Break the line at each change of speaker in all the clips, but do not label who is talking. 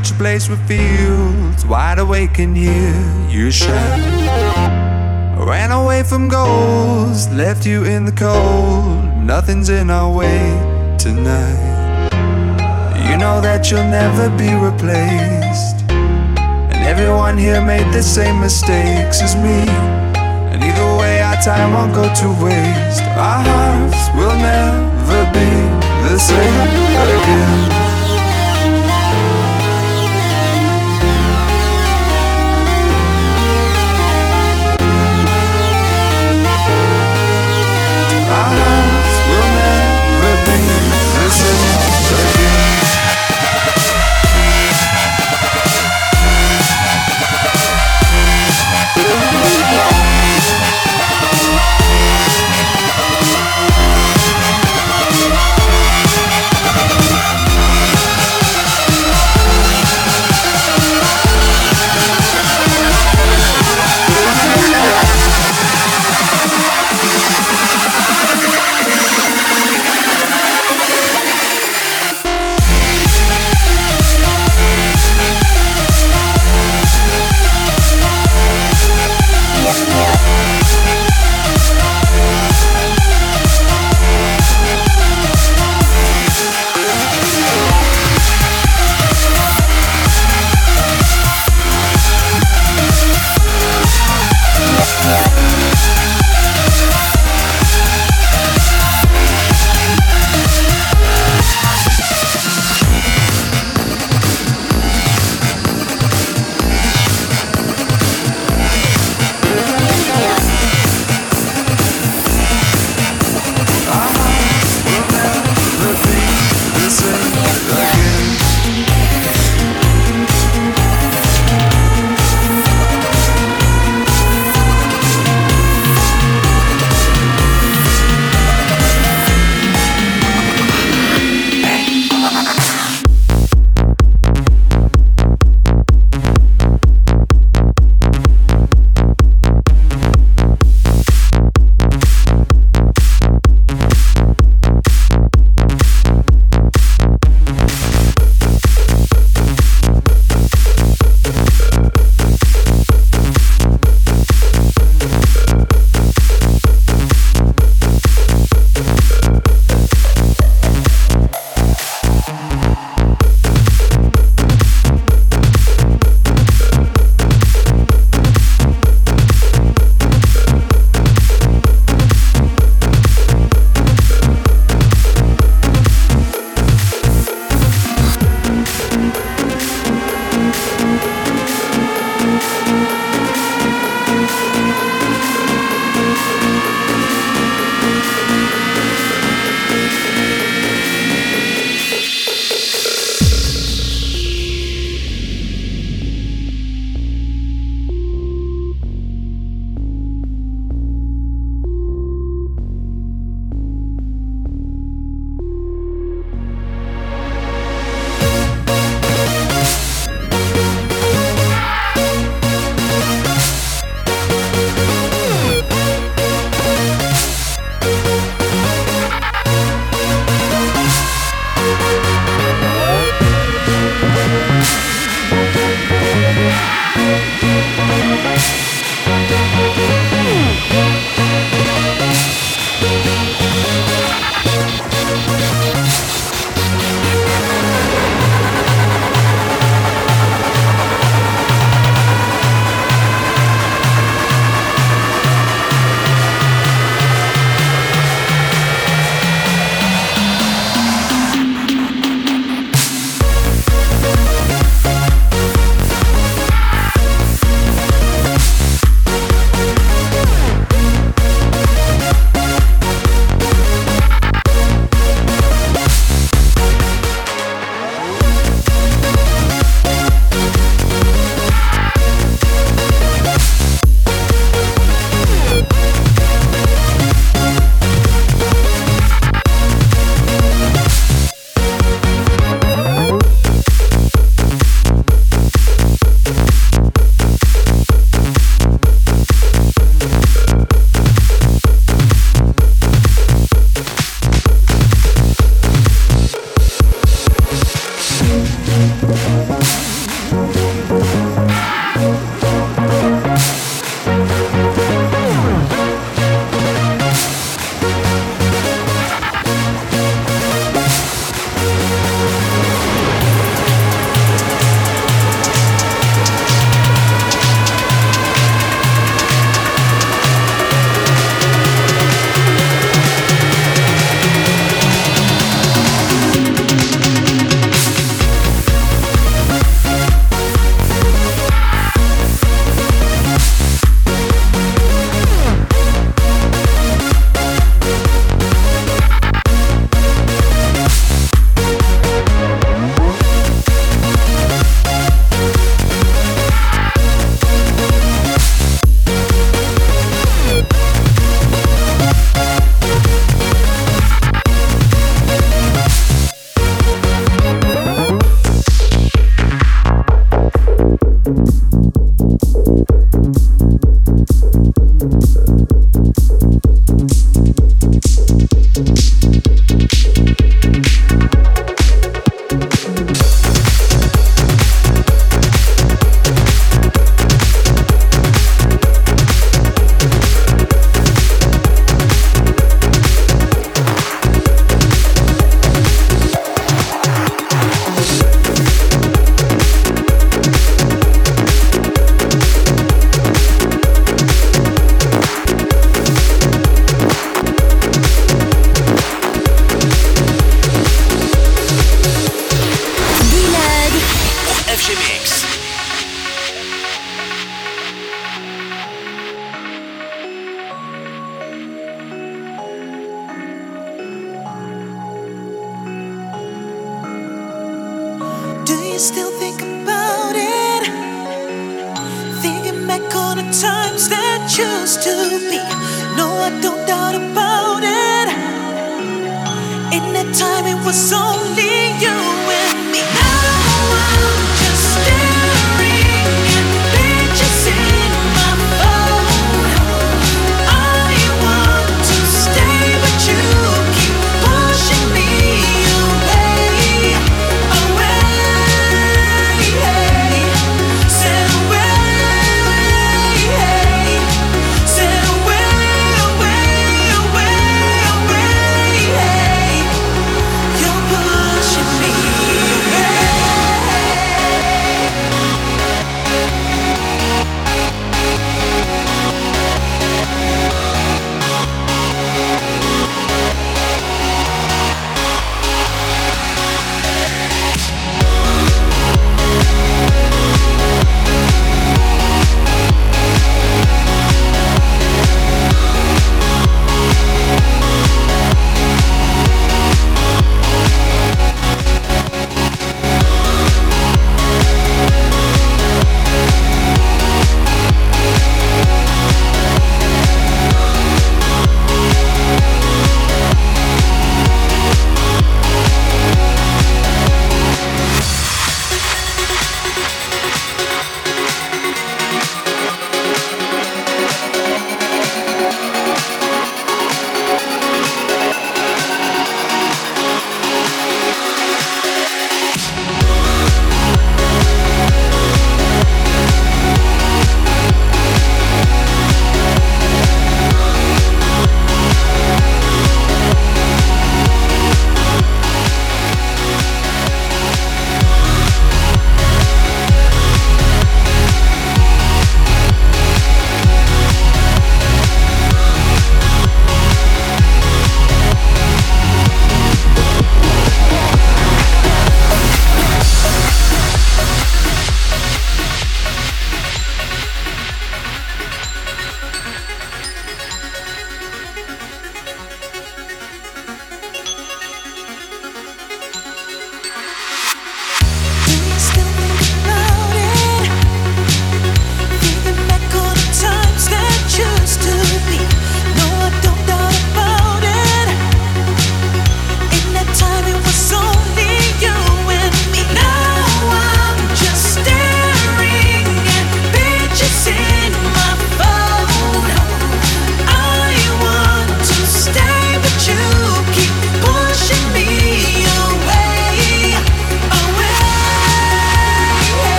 a place with fields. Wide awake and hear you. I ran away from goals, left you in the cold. Nothing's in our way tonight. You know that you'll never be replaced. And everyone here made the same mistakes as me. And either way, our time won't go to waste. Our hearts will never be the same again.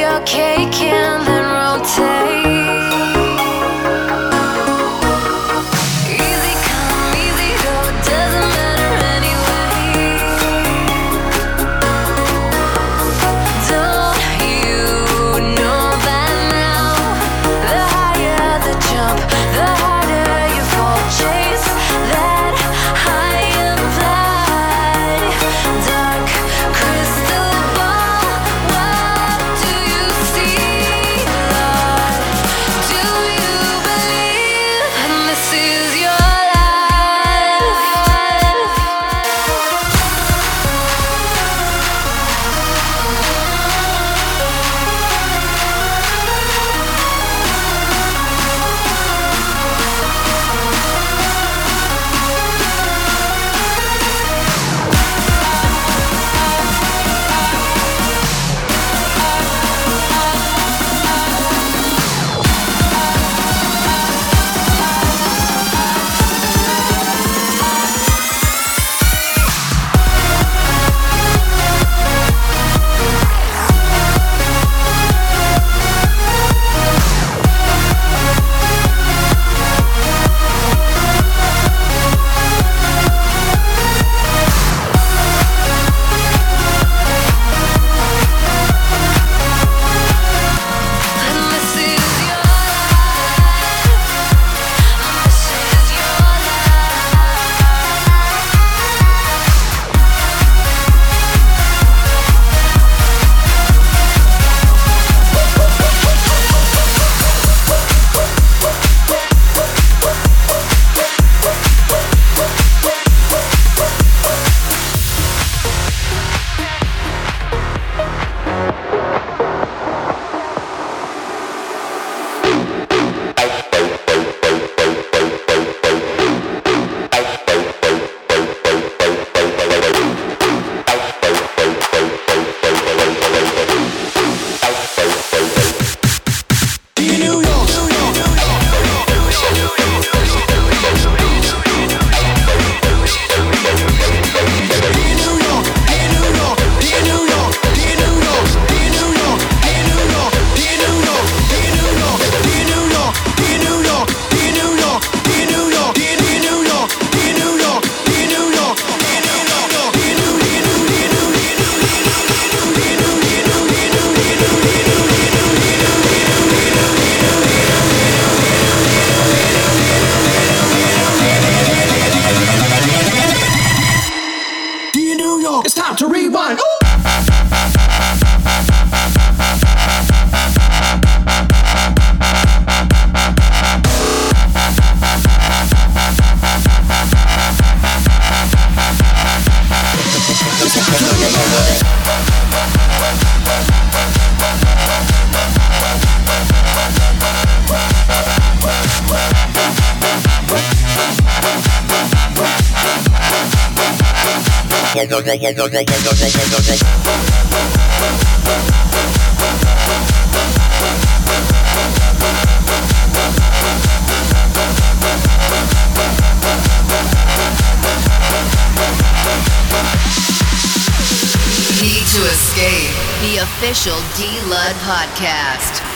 your cake and then rotate.
Need to escape the official D Lud podcast.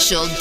Official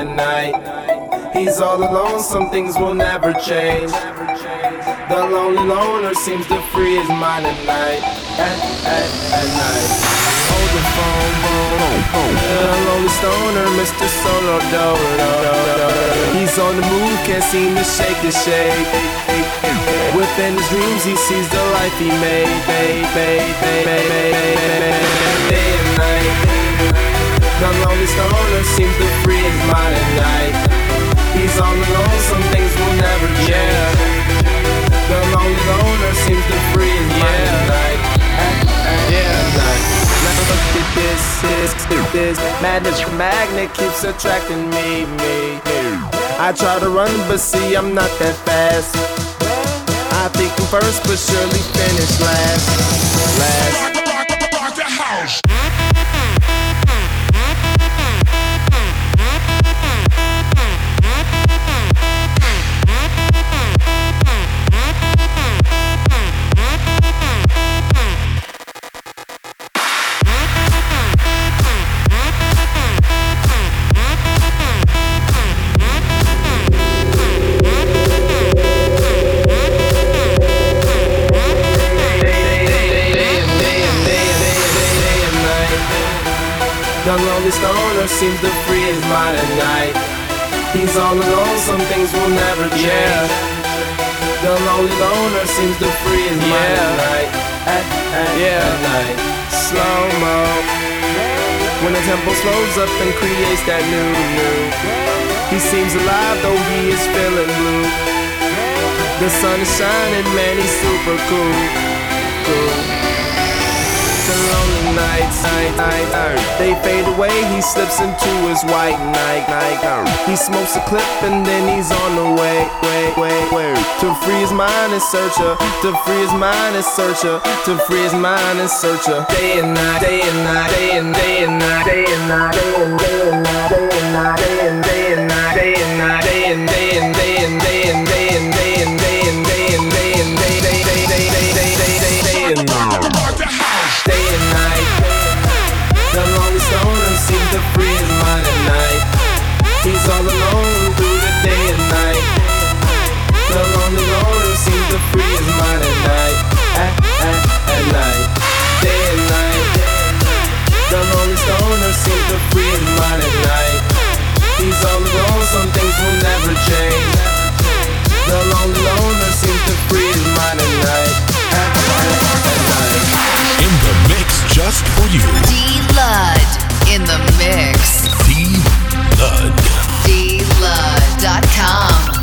at night He's all alone, some things will never change the lonely loner seems to free his mind at night. At, at, at night. Hold the phone, phone, phone. The lonely stoner, Mr. Solo Do. do, do, do. He's on the move, can't seem to shake the shade. Within his dreams, he sees the life he made. Day. The lonely stoner seems to free his mind at night. He's on the low, some things will never change. The lonely loner seems to free his mind at night. At, at, yeah. night. Now look at this, this, this. Madness magnet keeps attracting me, me, me. I try to run, but see I'm not that fast. I think I'm first, but surely finish last. Last. The stoner seems to free his mind at night. He's all alone, some things will never change. The lonely loner seems to free his mind at night. At, at, yeah. at night. Slow mo. When the tempo slows up and creates that new, new. He seems alive though he is feeling blue. The sun is shining, man, he's super cool. Cool. Nights, night, night, night. They fade away, he slips into his white night, night. He smokes a clip and then he's on the way, way, way, way. To free his mind and search her. To free his mind and search her. To free his mind and search her. Day and night, day and night, day and day and night, day and night, day and day and night, day and night, day and day and night, day and night, day and day was all alone through the day and night. The lonely loner to free his mind at night. At, at, at night, day and night. The lonely stoner to free his mind at night. He's all alone, some things will never change. The lonely loner to free his mind at night. At, at, at night. In the mix just for you. D. Lud in the mix. D.
Lud love.com.